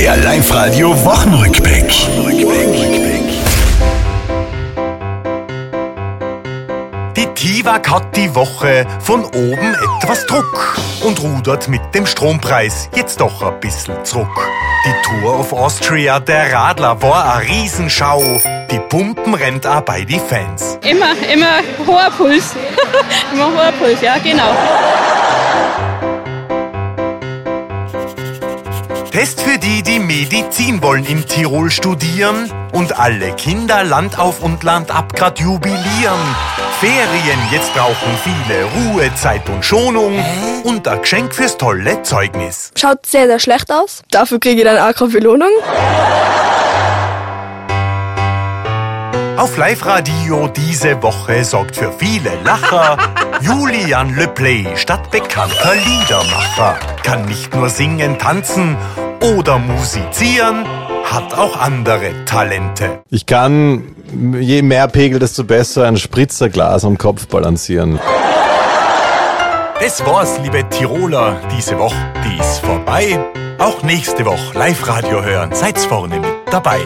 Der Live-Radio Wochenrückblick. Die Tivak hat die Woche von oben etwas Druck und rudert mit dem Strompreis jetzt doch ein bisschen zurück. Die Tour of Austria, der Radler, war eine Riesenschau. Die Pumpen rennt auch bei die Fans. Immer, immer hoher Puls. immer hoher Puls, ja, genau. Test für die, die Medizin wollen in Tirol studieren und alle Kinder Land auf und Land ab grad jubilieren. Ferien, jetzt brauchen viele Ruhezeit und Schonung und ein Geschenk fürs tolle Zeugnis. Schaut sehr, sehr schlecht aus. Dafür kriege ich dann auch keine Belohnung. Auf Live-Radio diese Woche sorgt für viele Lacher. Julian Le Play, stadtbekannter Liedermacher, kann nicht nur singen, tanzen oder musizieren, hat auch andere Talente. Ich kann, je mehr Pegel, desto besser ein Spritzerglas am Kopf balancieren. Das war's, liebe Tiroler, diese Woche, die ist vorbei. Auch nächste Woche Live-Radio hören, seid's vorne mit dabei.